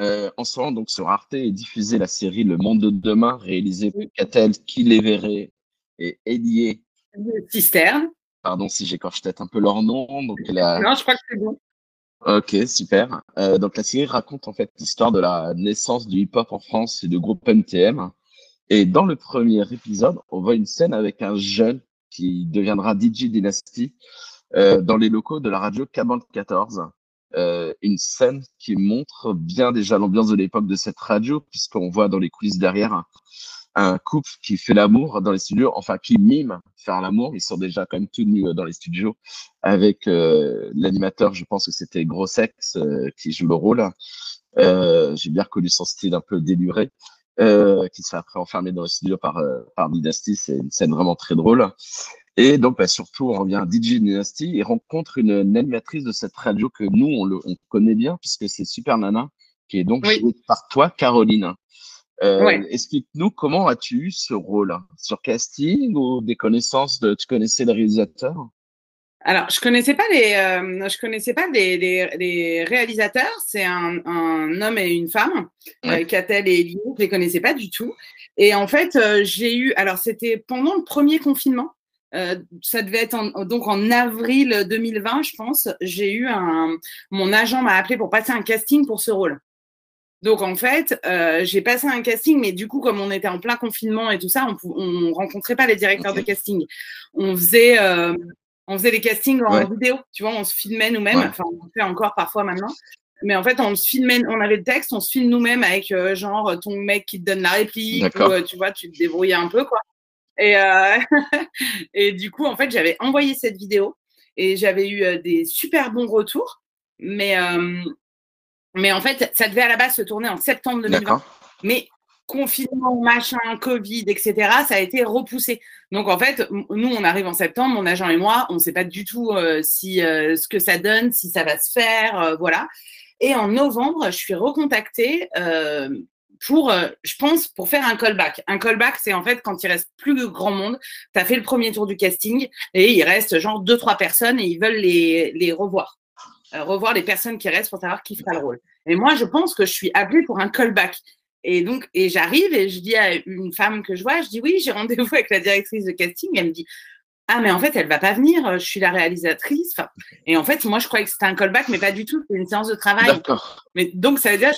Euh, en ce moment, donc, sur Arte est diffusée la série Le Monde de Demain, réalisée par Catel, Kiléveré et Elie Cisterne. Pardon si j'écorche peut-être un peu leur nom. Donc, Non, je crois que c'est bon. Ok, super. Euh, donc la série raconte en fait l'histoire de la naissance du hip-hop en France et du groupe NTM. Et dans le premier épisode, on voit une scène avec un jeune qui deviendra DJ Dynasty euh, dans les locaux de la radio K 14. Euh, une scène qui montre bien déjà l'ambiance de l'époque de cette radio, puisqu'on voit dans les coulisses derrière un couple qui fait l'amour dans les studios, enfin qui mime faire l'amour. Ils sont déjà quand même tous nus euh, dans les studios avec euh, l'animateur, je pense que c'était Grossex qui joue le rôle. J'ai bien reconnu son style un peu déluré, qui se fait après enfermer dans les studios par, par Dynasty. C'est une scène vraiment très drôle. Et donc, bah, surtout, on revient à DJ Dynasty. Il rencontre une, animatrice de cette radio que nous, on, le, on connaît bien, puisque c'est Super Nana, qui est donc jouée par toi, Caroline. Euh, Explique-nous comment as-tu eu ce rôle Sur casting ou des connaissances de tu connaissais le réalisateur? Alors, je connaissais pas les, euh, je connaissais pas les, les, réalisateurs. C'est un, un, homme et une femme, ouais. euh, et Elie. Je les connaissais pas du tout. Et en fait, euh, j'ai eu, alors c'était pendant le premier confinement. Euh, ça devait être en, donc en avril 2020, je pense. J'ai eu un, mon agent m'a appelé pour passer un casting pour ce rôle. Donc en fait, euh, j'ai passé un casting, mais du coup, comme on était en plein confinement et tout ça, on, on rencontrait pas les directeurs de casting. On faisait, euh, on faisait les castings en vidéo. Tu vois, on se filmait nous-mêmes. Enfin, on fait encore parfois maintenant. Mais en fait, on se filmait, on avait le texte, on se filme nous-mêmes avec euh, genre ton mec qui te donne la réplique, ou, tu vois, tu te débrouillais un peu quoi. Et, euh, et du coup, en fait, j'avais envoyé cette vidéo et j'avais eu des super bons retours. Mais mais en fait, ça devait à la base se tourner en septembre 2020. Mais confinement, machin, Covid, etc., ça a été repoussé. Donc en fait, nous, on arrive en septembre, mon agent et moi, on ne sait pas du tout euh, si euh, ce que ça donne, si ça va se faire, euh, voilà. Et en novembre, je suis recontactée pour, je pense, pour faire un callback. Un callback, c'est en fait quand il reste plus grand monde, tu as fait le premier tour du casting et il reste genre deux, trois personnes et ils veulent les, les revoir. Euh, revoir les personnes qui restent pour savoir qui fera le rôle. Et moi, je pense que je suis appelée pour un callback. Et donc, et j'arrive et je dis à une femme que je vois, je dis oui, j'ai rendez-vous avec la directrice de casting. Elle me dit ah mais en fait elle va pas venir, je suis la réalisatrice. Enfin, et en fait moi je croyais que c'était un callback, mais pas du tout, c'est une séance de travail. D'accord. Mais donc ça veut dire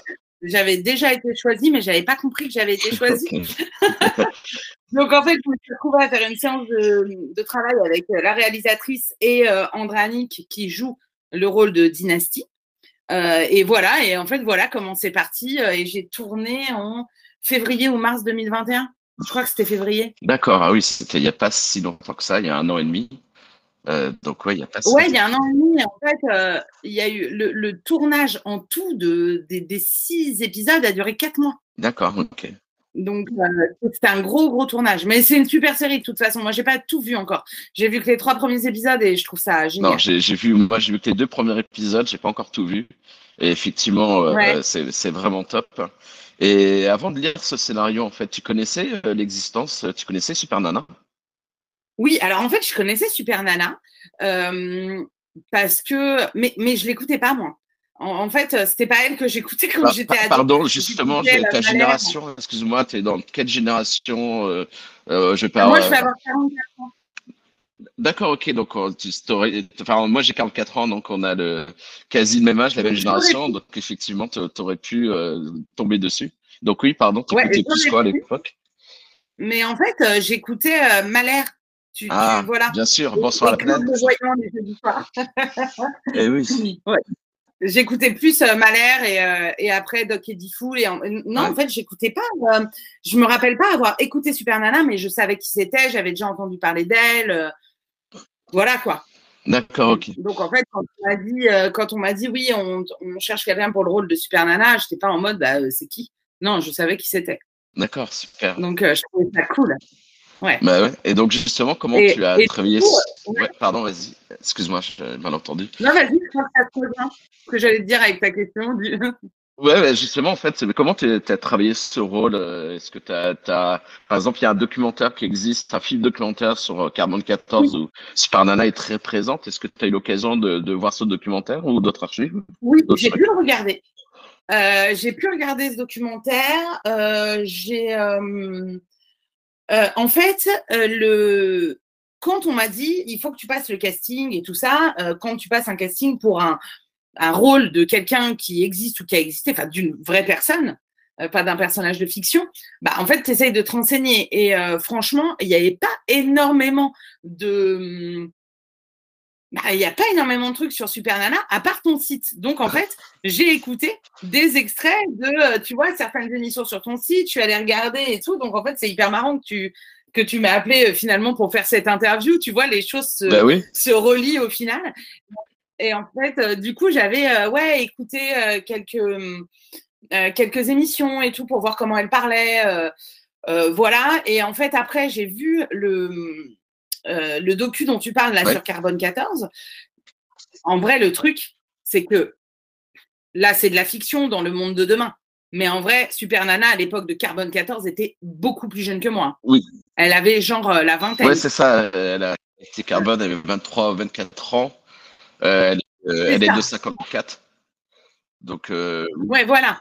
j'avais déjà été choisie, mais j'avais pas compris que j'avais été choisie. donc en fait je me suis retrouvée à faire une séance de, de travail avec la réalisatrice et euh, Andranik qui joue le rôle de Dynastie. Euh, et voilà, et en fait, voilà comment c'est parti. Euh, et j'ai tourné en février ou mars 2021. Je crois que c'était février. D'accord, ah oui, c'était il n'y a pas si longtemps que ça, il y a un an et demi. Euh, donc, ouais, il n'y a pas Ouais, il y a un an et demi. En fait, il y a eu le, tournage en tout de, des, des, six épisodes a duré quatre mois. D'accord, ok. Donc, euh, c'était un gros, gros tournage. Mais c'est une super série de toute façon. Moi, j'ai pas tout vu encore. J'ai vu que les trois premiers épisodes et je trouve ça génial. Non, j'ai vu, moi, j'ai vu que les deux premiers épisodes. J'ai pas encore tout vu. Et effectivement, euh, c'est vraiment top. Et avant de lire ce scénario, en fait, tu connaissais euh, l'existence, tu connaissais Super Nana Oui, alors en fait, je connaissais Super Nana parce que, mais, mais je l'écoutais pas moi. En, fait, fait, c'était pas elle que j'écoutais quand bah, j'étais ado. Pardon, justement, ta génération, excuse-moi, tu es dans quelle génération euh, euh, je Moi, je vais avoir 44 ans. D'accord, ok. Donc, tu, enfin, moi, j'ai 44 ans, donc on a le quasi le même âge, la même génération. Donc, effectivement, tu aurais pu euh, tomber dessus. Donc, oui, pardon, tu écoutais plus quoi à l'époque? Mais en fait, j'écoutais Malher. Tu, ah, voilà. bien sûr. Bonsoir à la planète. Eh oui. Ouais j'écoutais plus euh, Malher et, euh, et, après Doc Eddie Fool. Et non, en fait, j'écoutais pas. Euh, je me rappelle pas avoir écouté Super Nana, mais je savais qui c'était. J'avais déjà entendu parler d'elle. Euh, voilà quoi. D'accord, ok. Donc en fait, quand on m'a dit, quand on m'a dit oui, on, on cherche quelqu'un pour le rôle de Super Nana, j'étais pas en mode bah, c'est qui? Non, je savais qui c'était. D'accord, super. Donc je trouvais ça cool. Ouais. Bah ouais. Et donc justement, comment tu as travaillé ouais. Pardon, vas-y. Excuse-moi, j'ai mal entendu. Non, vas-y, je crois que ça trop bien ce que j'allais te dire avec ta question. Du... Ouais, justement, en fait, comment tu as travaillé ce rôle euh, Est-ce que tu as, Par exemple, il y a un documentaire qui existe, un film documentaire sur euh, Carbone 14 oui. où Super Nana est très présente. Est-ce que tu as eu l'occasion de, de, voir ce documentaire ou d'autres archives? Oui, j'ai pu le regarder. j'ai pu regarder ce documentaire. j'ai, en fait, le quand on m'a dit il faut que tu passes le casting et tout ça, quand tu passes un casting pour un, un rôle de quelqu'un qui existe ou qui a existé, enfin d'une vraie personne, euh, pas d'un personnage de fiction, bah en fait tu essayes de te renseigner. Et euh, franchement, il n'y avait pas énormément de. Bah, il n'y a pas énormément de trucs sur Super Nana à part ton site. Donc en fait, j'ai écouté des extraits de, euh, tu vois, certaines émissions sur ton site, tu allais regarder et tout. Donc en fait, c'est hyper marrant que tu que tu m'as appelé finalement pour faire cette interview. Tu vois, les choses se, bah se relient au final. Et en fait, euh, du coup, j'avais euh, ouais, écouté euh, quelques, quelques émissions et tout pour voir comment elle parlait. voilà. Et en fait, après, j'ai vu le, le docu dont tu parles là sur Carbone 14. En vrai, le truc, c'est que là, c'est de la fiction dans le monde de demain. Mais en vrai, Super Nana, à l'époque de Carbone 14, était beaucoup plus jeune que moi. Oui. Elle avait genre la vingtaine. Oui, c'est ça. Elle a été Carbone, elle avait 23, 24 ans. Euh, elle, euh, est, de 54. Donc, euh, ouais, voilà.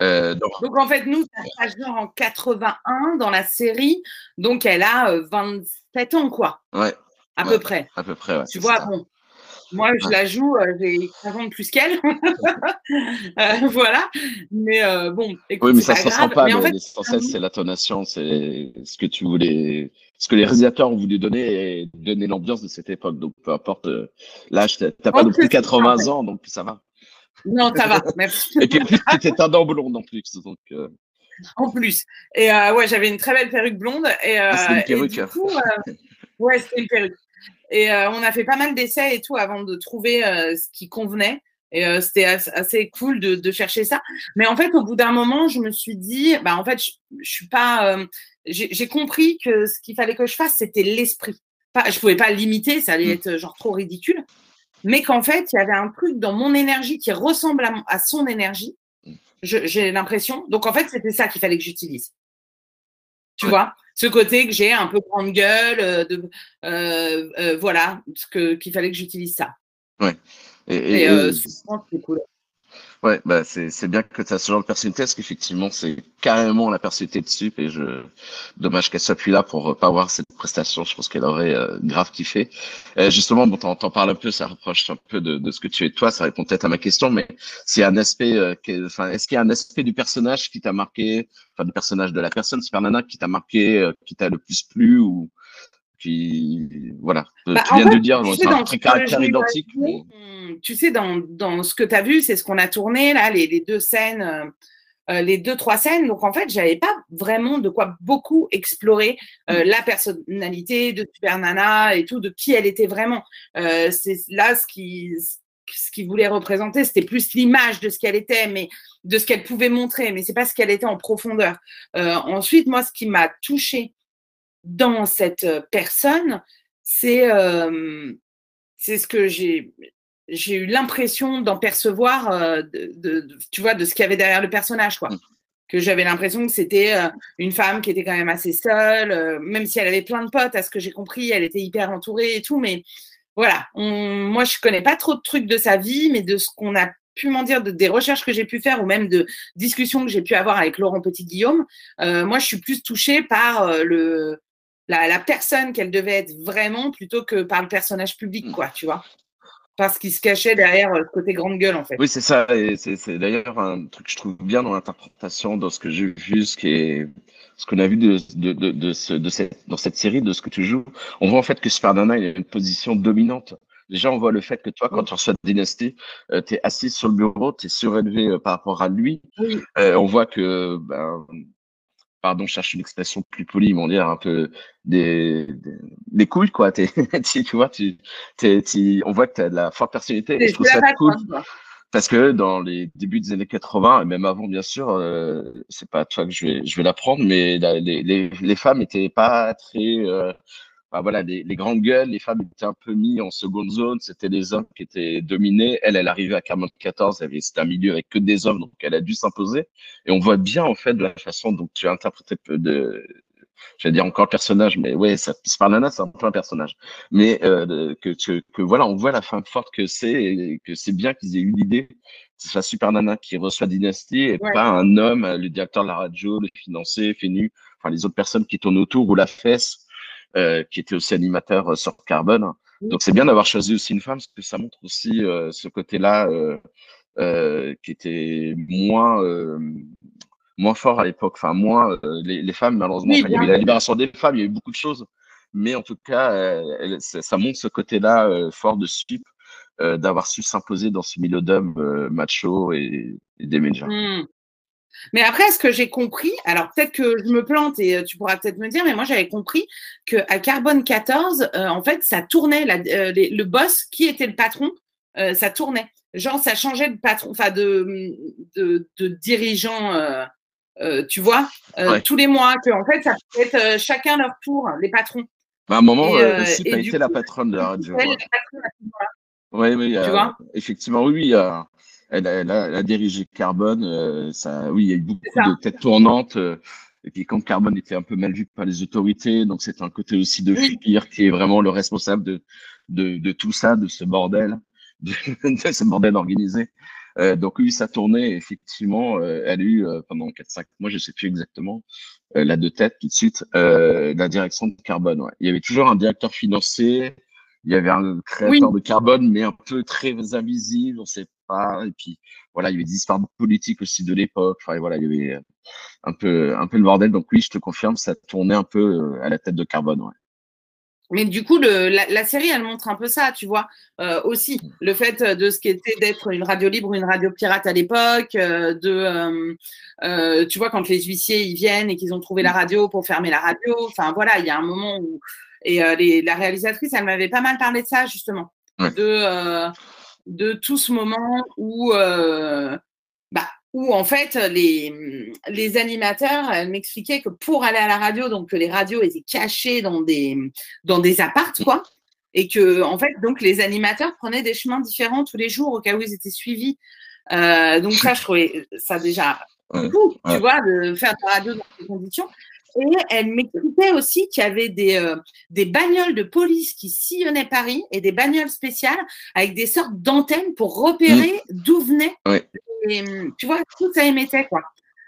Donc, en fait, nous, ça se passe genre en 81 dans la série. Donc elle a 27 ans, quoi. Ouais. À peu près. À peu près, ouais, Tu vois, bon. Moi, je la joue, j'ai 15 ans de plus qu'elle. voilà. Mais bon, écoute, Oui, mais ça ne se ressent pas. Mais en fait, l'essentiel, c'est l'intonation, c'est ce que tu voulais ce que les réalisateurs ont voulu donner et donner l'ambiance de cette époque. Donc, peu importe euh, l'âge, tu n'as pas non plus 80 ans, donc ça va. Non, ça va, merci. et puis, tu étais un dent blonde en plus. Donc, euh. En plus. Et euh, ouais, j'avais une très belle perruque blonde. Et, ah, une perruque. Et du coup, ouais, c'était une perruque. Et on a fait pas mal d'essais et tout avant de trouver ce qui convenait. Et c'était assez cool de, de, chercher ça. Mais en fait, au bout d'un moment, je me suis dit, bah en fait, je, je suis pas, j'ai compris que ce qu'il fallait que je fasse, c'était l'esprit. Je je pouvais pas limiter, ça allait mmh. être genre trop ridicule. Mais qu'en fait, il y avait un truc dans mon énergie qui ressemble à, son énergie. Mmh. J'ai l'impression. Donc en fait, c'était ça qu'il fallait que j'utilise. Tu vois, ce côté que j'ai un peu grande gueule, euh, de, euh, euh, voilà, qu'il fallait que j'utilise ça. Ouais. Et, et, c'est cool. Ouais, bah c'est bien que tu as ce genre de personnalité, parce qu'effectivement, c'est carrément la personnalité de Sup, et je dommage qu'elle soit plus là pour euh, pas avoir cette prestation. Je pense qu'elle aurait euh, grave kiffé. Euh, justement, bon, t'en parles un peu, ça rapproche un peu de, de, ce que tu es toi, ça répond peut-être à ma question, mais s'il y a un aspect, euh, enfin, est-ce qu'il y a un aspect du personnage qui t'a marqué, enfin, du personnage de la personne Super Nana qui t'a marqué, qui t'a le plus plu ou qui, voilà, bah, tu viens de dire, c'est un caractère identique. Mais tu sais, dans, dans ce que tu as vu, c'est ce qu'on a tourné, là, les, les deux scènes, euh, euh, les deux, trois scènes. Donc, en fait, j'avais pas vraiment de quoi beaucoup explorer euh, mm. la personnalité de Super Nana et tout, de qui elle était vraiment. c'est là ce qui, ce qu'il voulait représenter, c'était plus l'image de ce qu'elle était, mais de ce qu'elle pouvait montrer, mais c'est pas ce qu'elle était en profondeur. ensuite, moi, ce qui m'a touché dans cette personne, c'est c'est ce que j'ai j'ai eu l'impression d'en percevoir, euh, de, tu vois, de ce qu'il y avait derrière le personnage, quoi. Mm. Que j'avais l'impression que c'était euh, une femme qui était quand même assez seule, euh, même si elle avait plein de potes, à ce que j'ai compris, elle était hyper entourée et tout, mais voilà. moi, je connais pas trop de trucs de sa vie, mais de ce qu'on a pu m'en dire, de, des recherches que j'ai pu faire ou même de discussions que j'ai pu avoir avec Laurent Petit-Guillaume, moi, je suis plus touchée par le, la, la personne qu'elle devait être vraiment plutôt que par le personnage public, mm. quoi, tu vois parce qu'il se cachait derrière le côté grande gueule en fait. Oui, c'est ça. Et c'est d'ailleurs un truc que je trouve bien dans l'interprétation, dans ce que j'ai vu, ce qui est ce qu'on a vu de, de, de, de, ce, de cette, dans cette série, de ce que tu joues. On voit en fait que Super Nana il a une position dominante. Déjà, on voit le fait que toi, quand tu reçois Dynasty, euh, tu es assis sur le bureau, tu es surélevé euh, par rapport à lui. Oui. Euh, on voit que ben, pardon, je cherche une expression plus polie, on dire un peu des, des, couilles, quoi. tu vois, tu, on voit que tu as de la forte personnalité. Et je trouve ça cool. Parce que dans les débuts des années 80, et même avant, bien sûr, euh, c'est pas à toi que je vais, je vais l'apprendre, mais les, les, les, femmes étaient pas très, euh, voilà, les, les, grandes gueules, les femmes étaient un peu mis en seconde zone, c'était les hommes qui étaient dominés. Elle, elle arrivait à 44, c'était un milieu avec que des hommes, donc elle a dû s'imposer. Et on voit bien, en fait, de la façon dont tu as interprété de, j'allais dire encore personnage, mais ouais, ça, Sparnana, c'est un peu un personnage. Mais euh, que, que, que, voilà, on voit la femme forte que c'est, que c'est bien qu'ils aient eu l'idée c'est la Super Nana qui reçoit Dynasty et pas un homme, le directeur de la radio, le financier, Fénu, enfin les autres personnes qui tournent autour ou la fesse, euh, qui était aussi animateur euh, sur Carbone. Donc c'est bien d'avoir choisi aussi une femme parce que ça montre aussi euh, ce côté-là qui était moins moins fort à l'époque. Enfin moins les, les, femmes malheureusement. il y avait la libération des femmes, il y a eu beaucoup de choses, mais en tout cas ça montre ce côté-là fort de Sup d'avoir su s'imposer dans ce milieu d'hommes macho et, des médias. Mmh. Mais après, ce que j'ai compris, alors peut-être que je me plante et euh, tu pourras peut-être me dire, mais moi j'avais compris qu'à Carbone 14, euh, en fait, ça tournait, euh, le boss qui était le patron, ça tournait. Genre, ça changeait de patron, enfin de, de, de dirigeant, tu vois, tous les mois, que en fait, ça peut être chacun leur tour, les patrons. Bah, à un moment, aussi, tu as été la patronne de la radio. Oui, oui, tu vois? effectivement, oui, oui elle a, elle, a, dirigé Carbone. Euh, ça, oui, il y a eu beaucoup de têtes tournantes. Euh, et puis quand Carbone était un peu mal vu par les autorités, donc c'est un côté aussi de Flickr qui est vraiment le responsable de, de, de, tout ça, de ce bordel, de, ce bordel organisé. Euh, donc oui, ça tournait effectivement. Euh, elle a eu pendant 4-5 mois, je sais plus exactement, la deux têtes tout de suite, la direction de Carbone. Ouais. Il y avait toujours un directeur financier, il y avait un créateur de carbone, mais un peu très invisible, on sait. Et puis voilà, il y avait des histoires politiques aussi de l'époque. Enfin voilà, il y avait un peu, un peu le bordel. Donc oui, je te confirme, ça tournait un peu euh, à la tête de carbone. Ouais. Mais du coup, le, la, série, elle montre un peu ça, tu vois, euh, aussi mm. le fait de ce qui était d'être une radio libre, une radio pirate à l'époque, euh, de, tu vois, quand les huissiers ils viennent et qu'ils ont trouvé la mm. radio pour fermer la radio. Enfin voilà, il y a un moment où et les, la réalisatrice, elle m'avait pas mal parlé de ça justement, de de tout ce moment où, euh, bah, où en fait les, les animateurs m'expliquaient que pour aller à la radio, donc que les radios étaient cachées dans des dans des appartes quoi, et que en fait donc les animateurs prenaient des chemins différents tous les jours au cas où ils étaient suivis. Euh, donc ça, je trouvais ça déjà fou, tu vois, de faire de la radio dans ces conditions. Et elle m'expliquait aussi qu'il y avait des, euh, des bagnoles de police qui sillonnaient Paris et des bagnoles spéciales avec des sortes d'antennes pour repérer mm. d'où venait. Et, tu vois, tout ça émettait, quoi.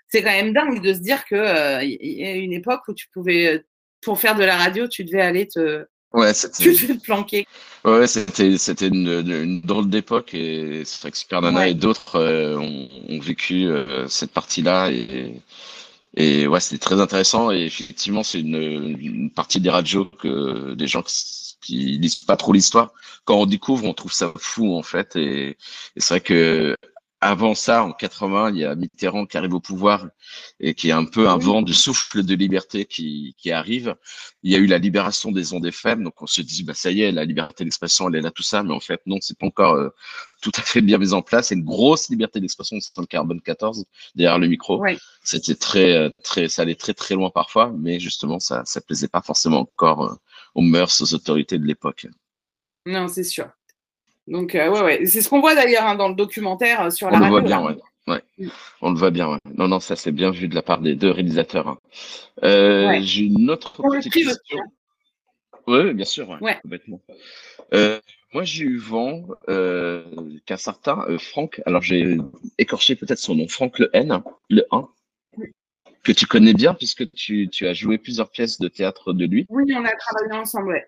C'est quand même dingue de se dire qu'il euh, y a une époque où tu pouvais, pour faire de la radio, tu devais aller te, Ouais, c'était. Ouais, c'était, c'était une, une, drôle d'époque et c'est vrai que Super Nana et d'autres euh, ont, ont, vécu cette partie-là et, et ouais, c'était très intéressant. Et effectivement, c'est une, une, partie des radios que des gens qui, lisent pas trop l'histoire, quand on découvre, on trouve ça fou en fait. Et, et c'est vrai que avant ça, en 80, il y a Mitterrand qui arrive au pouvoir et qui est un peu un vent de souffle de liberté qui, qui arrive. Il y a eu la libération des ondes FM, donc on se dit bah ça y est, la liberté d'expression, elle est là, tout ça, mais en fait non, c'est pas encore euh, tout à fait bien mis en place. C'est une grosse liberté d'expression, c'est le carbone 14 derrière le micro. C'était très euh, très, ça allait très très loin parfois, mais justement ça ça plaisait pas forcément encore euh, aux mœurs, aux autorités de l'époque. Non, c'est sûr. Donc, euh, ouais, ouais. C'est ce qu'on voit d'ailleurs hein, dans le documentaire euh, sur la On le voit bien, ouais. ouais. Mm. On le voit bien, ouais. Non, non, ça c'est bien vu de la part des deux réalisateurs. Hein. Euh, J'ai une autre petite question. Oui, bien sûr, ouais, complètement. Euh, moi, j'ai eu vent qu'un certain Franck, alors j'ai écorché peut-être son nom, Franck Le N, le 1, que tu connais bien puisque tu, tu as joué plusieurs pièces de théâtre de lui. Oui, on a travaillé ensemble, ouais.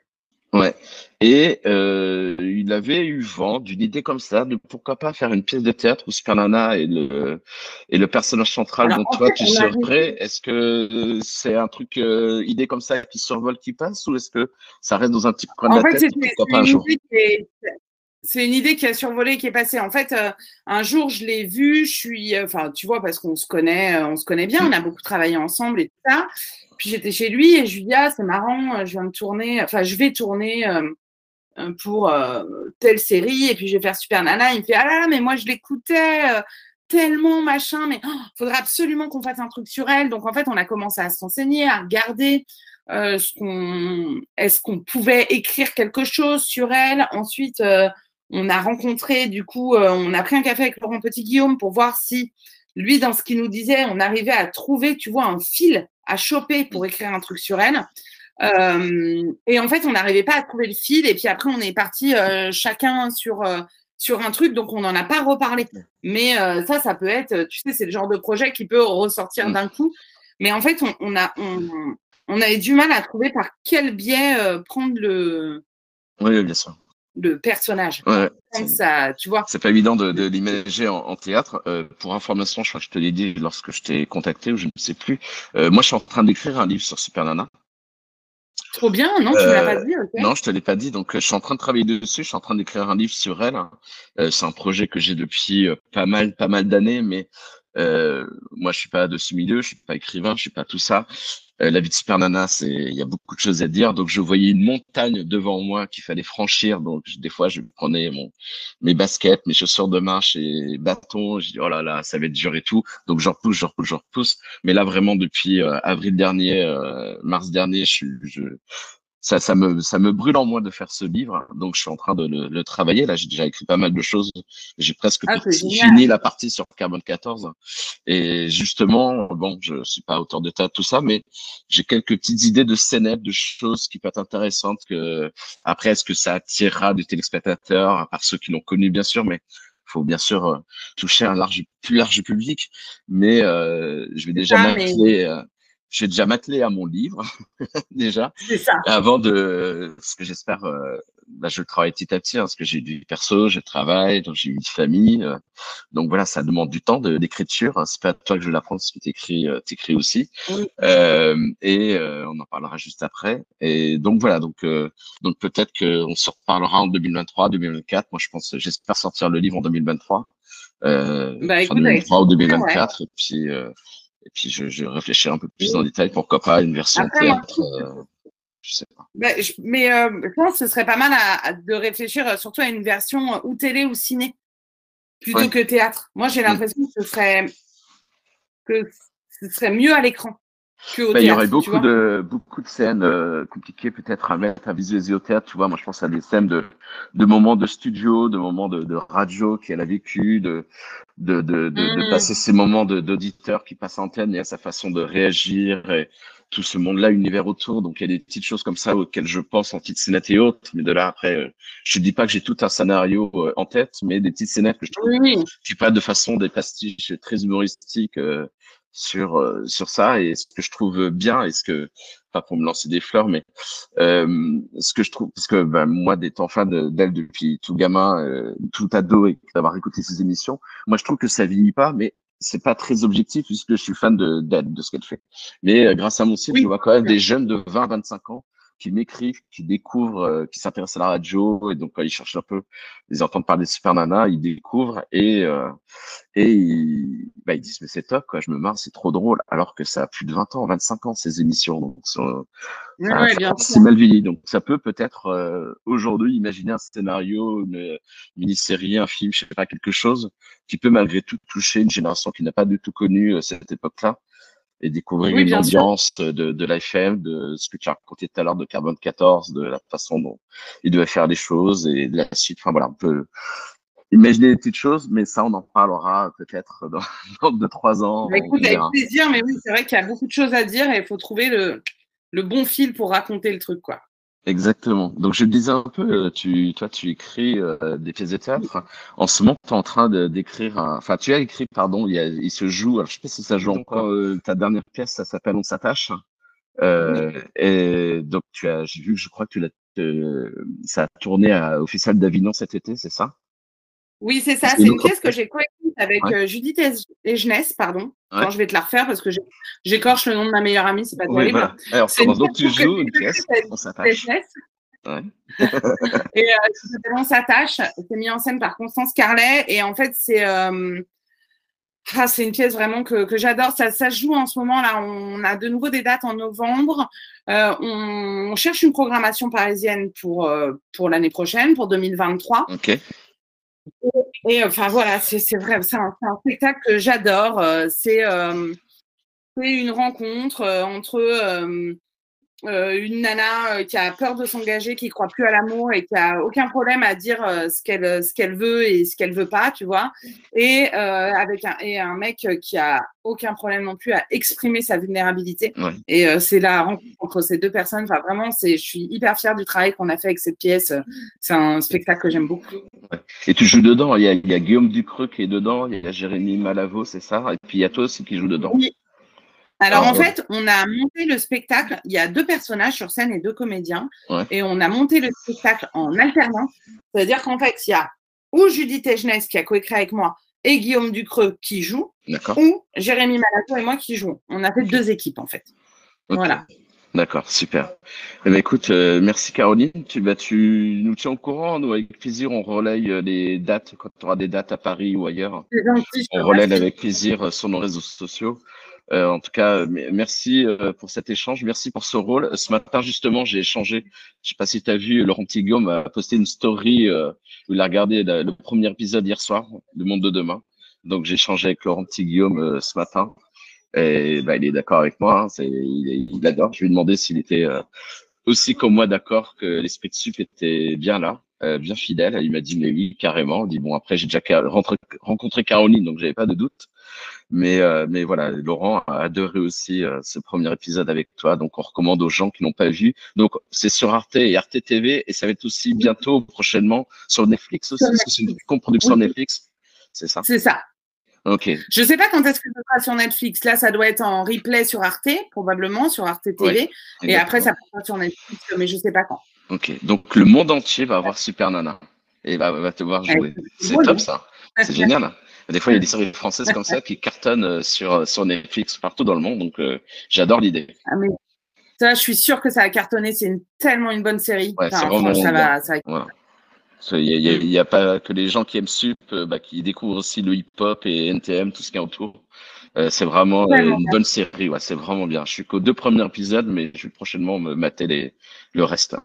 Ouais. Et euh, il avait eu vent d'une idée comme ça, de pourquoi pas faire une pièce de théâtre où Super Nana est le, et le personnage central dont toi tu serais. Est-ce que c'est un truc, euh, idée comme ça qui survole, qui passe, ou est-ce que ça reste dans un petit coin de la tête Pourquoi pas un jour? C'est une idée qui a survolé, qui est passée. En fait, euh, un jour, je l'ai vu. Je suis, euh, enfin, tu vois, parce qu'on se connaît, euh, on se connaît bien. On a beaucoup travaillé ensemble et tout ça. Puis j'étais chez lui et je ah c'est marrant, je viens de tourner, enfin je vais tourner pour telle série et puis je vais faire Super Nana. Il me fait ah là là mais moi je l'écoutais tellement machin, mais il oh, faudrait absolument qu'on fasse un truc sur elle. Donc en fait on a commencé à se renseigner, à regarder. ce qu'on, est-ce qu'on pouvait écrire quelque chose sur elle Ensuite, on a rencontré, du coup, euh, on a pris un café avec Laurent Petit-Guillaume pour voir si, lui, dans ce qu'il nous disait, on arrivait à trouver, tu vois, un fil à choper pour écrire un truc sur elle. Euh, et en fait, on n'arrivait pas à trouver le fil. Et puis après, on est parti euh, chacun sur, sur un truc, donc on n'en a pas reparlé. Mais ça, ça peut être, tu sais, c'est le genre de projet qui peut ressortir mm. d'un coup. Mais en fait, on, a, on, avait du mal à trouver par quel biais prendre le. Oui, bien sûr le personnage. ça, tu vois. C'est pas évident de, de l'imager en, théâtre. Euh, pour information, je crois que je te l'ai dit lorsque je t'ai contacté ou je ne sais plus. Euh, moi, je suis en train d'écrire un livre sur Super Nana. Trop bien, non, tu ne l'as pas dit. Non, je te l'ai pas dit. Donc, je suis en train de travailler dessus. Je suis en train d'écrire un livre sur elle. Euh, c'est un projet que j'ai depuis pas mal, pas mal d'années, mais moi, je suis pas de ce milieu. Je suis pas écrivain. Je suis pas tout ça. Euh, la vie de Super Nana, c'est il y a beaucoup de choses à dire. Donc je voyais une montagne devant moi qu'il fallait franchir. Donc des fois je prenais mon mes baskets, mes chaussures de marche et bâtons. Je dis oh là là, ça va être dur et tout. Donc je repousse, je repousse, je repousse. Mais là vraiment depuis euh, avril dernier, euh, mars dernier, je, je ça, ça, me, ça me brûle en moi de faire ce livre, donc je suis en train de le, travailler. Là, j'ai déjà écrit pas mal de choses. J'ai presque ah, fini la partie sur Carbone 14. Et justement, bon, je suis pas auteur de tas tout ça, mais j'ai quelques petites idées de scénettes, de choses qui peuvent être intéressantes. Que après, est-ce que ça attirera des téléspectateurs, à part ceux qui l'ont connu bien sûr, mais faut bien sûr euh, toucher un large, plus large public. Mais euh, je vais déjà m'appeler. Euh, j'ai déjà m'attelé à mon livre déjà. Ça. avant de ce que j'espère euh, bah, je travaille petit à petit hein, parce que j'ai du perso je travaille donc j'ai une famille euh, donc voilà ça demande du temps d'écriture hein, c'est pas toi que je vais l'apprendre ce que t'écris euh, t'écris aussi. Euh, et euh, on en parlera juste après. Et donc voilà donc donc peut-être que on se reparlera en 2023 2024 moi je pense j'espère sortir le livre en 2023 euh, bah, écoute, 2023 ou 2024 et puis et puis, je, je réfléchirai un peu plus en détail, pourquoi pas une version théâtre. Euh, je sais pas. Bah, mais euh, je pense que ce serait pas mal à, de réfléchir euh, surtout à une version ou télé ou ciné plutôt que théâtre. Moi, j'ai mm. l'impression que ce serait que ce serait mieux à l'écran. Bah, il y aurait beaucoup de beaucoup de scènes euh, compliquées peut-être à mettre à visualiser au théâtre. Tu vois, moi je pense à des scènes de de moments de studio, de moments de, de radio qu'elle a vécu, de de de, de, de mm. passer ces moments d'auditeurs qui passent en antenne et à sa façon de réagir et tout ce monde-là, univers autour. Donc il y a des petites choses comme ça auxquelles je pense en petites scénettes et autres. Mais de là après, euh, je dis pas que j'ai tout un scénario euh, en tête, mais des petites scénettes que je trouve qui pas de façon des pastiches très humoristiques euh, sur ça et ce que je trouve bien et ce que pas pour me lancer des fleurs mais euh, ce que je trouve parce que ben, moi d'étant fan d'elle depuis tout gamin euh, tout ado et d'avoir écouté ses émissions moi je trouve que ça vieillit pas mais c'est pas très objectif puisque je suis fan de d'elle de ce qu'elle fait. Mais euh, grâce à mon site je vois quand même des jeunes de 20 25 ans qui m'écrivent, qui découvrent, euh, qui s'intéressent à la radio, et donc quand ils cherchent un peu, ils entendent parler de Super Nana, ils découvrent et euh, et ils, bah, ils disent mais c'est top quoi, je me marre, c'est trop drôle, alors que ça a plus de 20 ans, 25 ans ces émissions, donc c'est mal vieilli, donc ça peut peut-être euh, aujourd'hui imaginer un scénario, une mini-série, un film, je sais pas quelque chose qui peut malgré tout toucher une génération qui n'a pas du tout connu cette époque-là et découvrir une ambiance de, de l'IFM, de ce que tu as raconté tout à l'heure de Carbone 14, de la façon dont il devait faire les choses et de la suite. Enfin voilà, on peut imaginer des petites choses, mais ça, on en parlera peut-être dans, dans deux, trois ans. Bah, écoute, avec plaisir, mais oui, c'est vrai qu'il y a beaucoup de choses à dire et il faut trouver le, le bon fil pour raconter le truc, quoi. Exactement. Donc je disais un peu, euh, tu, toi, tu écris euh, des pièces de théâtre. En ce moment, tu es en train d'écrire, enfin, tu as écrit, pardon, il, y a, il se joue, alors je sais pas si ça joue encore, euh, ta dernière pièce, ça s'appelle On s'attache. Et donc tu as, j'ai vu que je crois que tu l'as, ça a tourné à, au Festival d'Avignon cet été, c'est ça? Oui, c'est ça. C'est une pièce que j'ai coécrite avec euh, Judith et Jeunesse, pardon. je vais te la refaire parce que j'écorche le nom de ma meilleure amie, c'est pas terrible. Voilà. Alors, donc tu joues une pièce, on s'attache. Ouais. et euh, On s'attache. C'est mis en scène par Constance Carlet et en fait c'est euh, ah, c'est une pièce vraiment que, que j'adore. Ça, ça joue en ce moment là. On a de nouveau des dates en novembre. Euh, on, on, cherche une programmation parisienne pour euh, pour l'année prochaine, pour 2023. Ok. Et, enfin voilà, c'est vrai, c'est un, spectacle que j'adore. Euh, c'est une rencontre euh, entre euh, une nana euh, qui a peur de s'engager, qui croit plus à l'amour et qui a aucun problème à dire ce qu'elle ce qu'elle veut et ce qu'elle veut pas, tu vois. Et avec un et un mec qui a aucun problème non plus à exprimer sa vulnérabilité. Et c'est la rencontre entre ces deux personnes. Enfin, vraiment, c'est je suis hyper fière du travail qu'on a fait avec cette pièce. C'est un spectacle que j'aime beaucoup. Et tu joues dedans. Il y, a, il y, a, Guillaume Ducreux qui est dedans. Il y a Jérémy Malavo, c'est ça. Et puis il y a toi aussi qui joue dedans. Oui. Alors, en fait, on a monté le spectacle. Il y a deux personnages sur scène et deux comédiens. Et on a monté le spectacle en alternance. C'est-à-dire qu'en fait, il y a ou Judith Egenès qui a coécrit avec moi et Guillaume Ducreux qui joue, ou Jérémy Malato et moi qui jouons. On a fait deux équipes en fait. Voilà. D'accord, super. Eh ben, écoute, euh, merci Caroline. Tu, bah, tu nous tiens au courant. Nous, avec plaisir, on relaye euh, les dates quand tu auras des dates à Paris ou ailleurs. on relaye avec plaisir euh, sur nos réseaux sociaux. Euh, en tout cas, merci euh, pour cet échange, merci pour ce rôle. Ce matin, justement, j'ai échangé, je sais pas si tu as vu, Laurent Guillaume a posté une story euh, où il a regardé le premier épisode hier soir, Le Monde de demain. Donc, j'ai échangé avec Laurent Guillaume ce matin. Et bah, il est d'accord avec moi, hein, il, il. Je lui ai demandé s'il était aussi comme moi d'accord que l'esprit de sup était bien là, bien fidèle. Il m'a dit mais oui, carrément. Il dit bon après j'ai déjà rencontré Caroline, donc j'avais pas de doute. Mais, euh, mais voilà, Laurent a adoré aussi euh, ce premier épisode avec toi. Donc, on recommande aux gens qui n'ont pas vu. Donc, c'est sur Arte et Arte TV et ça va être aussi bientôt, prochainement, sur Netflix aussi, parce que c'est une co-production Netflix. C'est ça. C'est ça. Ok. Je sais pas quand est-ce que ça sera sur Netflix. Là, ça doit être en replay sur Arte, probablement, sur Arte TV. et après, ça passera sur Netflix, mais je sais pas quand. Ok. Donc, le monde entier va avoir Super Nana et va, va te voir jouer. C'est top, ça. C'est génial. Des fois, il y a des séries françaises comme ça qui cartonnent euh, sur, euh, sur Netflix partout dans le monde. Donc, euh, j'adore l'idée. Ah, mais ça, je suis sûre que ça va cartonner. C'est tellement une bonne série. Ouais, c'est vraiment ça va, ça va... Il n'y a, pas que les gens qui aiment Sup, bah, qui découvrent aussi le hip-hop et NTM, tout ce qui est autour. c'est vraiment une bonne série. Ouais, c'est vraiment bien. Je suis qu'aux deux premiers épisodes, mais je vais prochainement me mater les, le reste.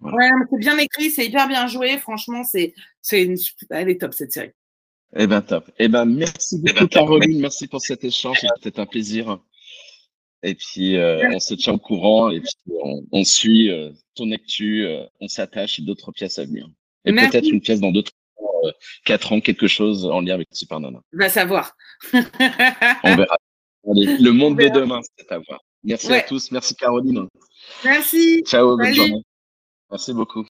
Ouais, c'est bien écrit, c'est hyper bien joué. Franchement, c'est, c'est une, elle est top cette série. Eh ben top. Eh ben merci eh ben, beaucoup Caroline, merci pour cet échange, c'était un plaisir. Et puis euh, on se tient au courant et puis on, suit euh, ton actu, euh, on s'attache et d'autres pièces à venir. Et peut-être une pièce dans d'autres quatre ans, quelque chose en lien avec Super Nana. Va savoir. on verra. le monde de demain, c'est à voir. Merci à tous, merci Caroline. Merci. Ciao, bonne journée. Merci beaucoup.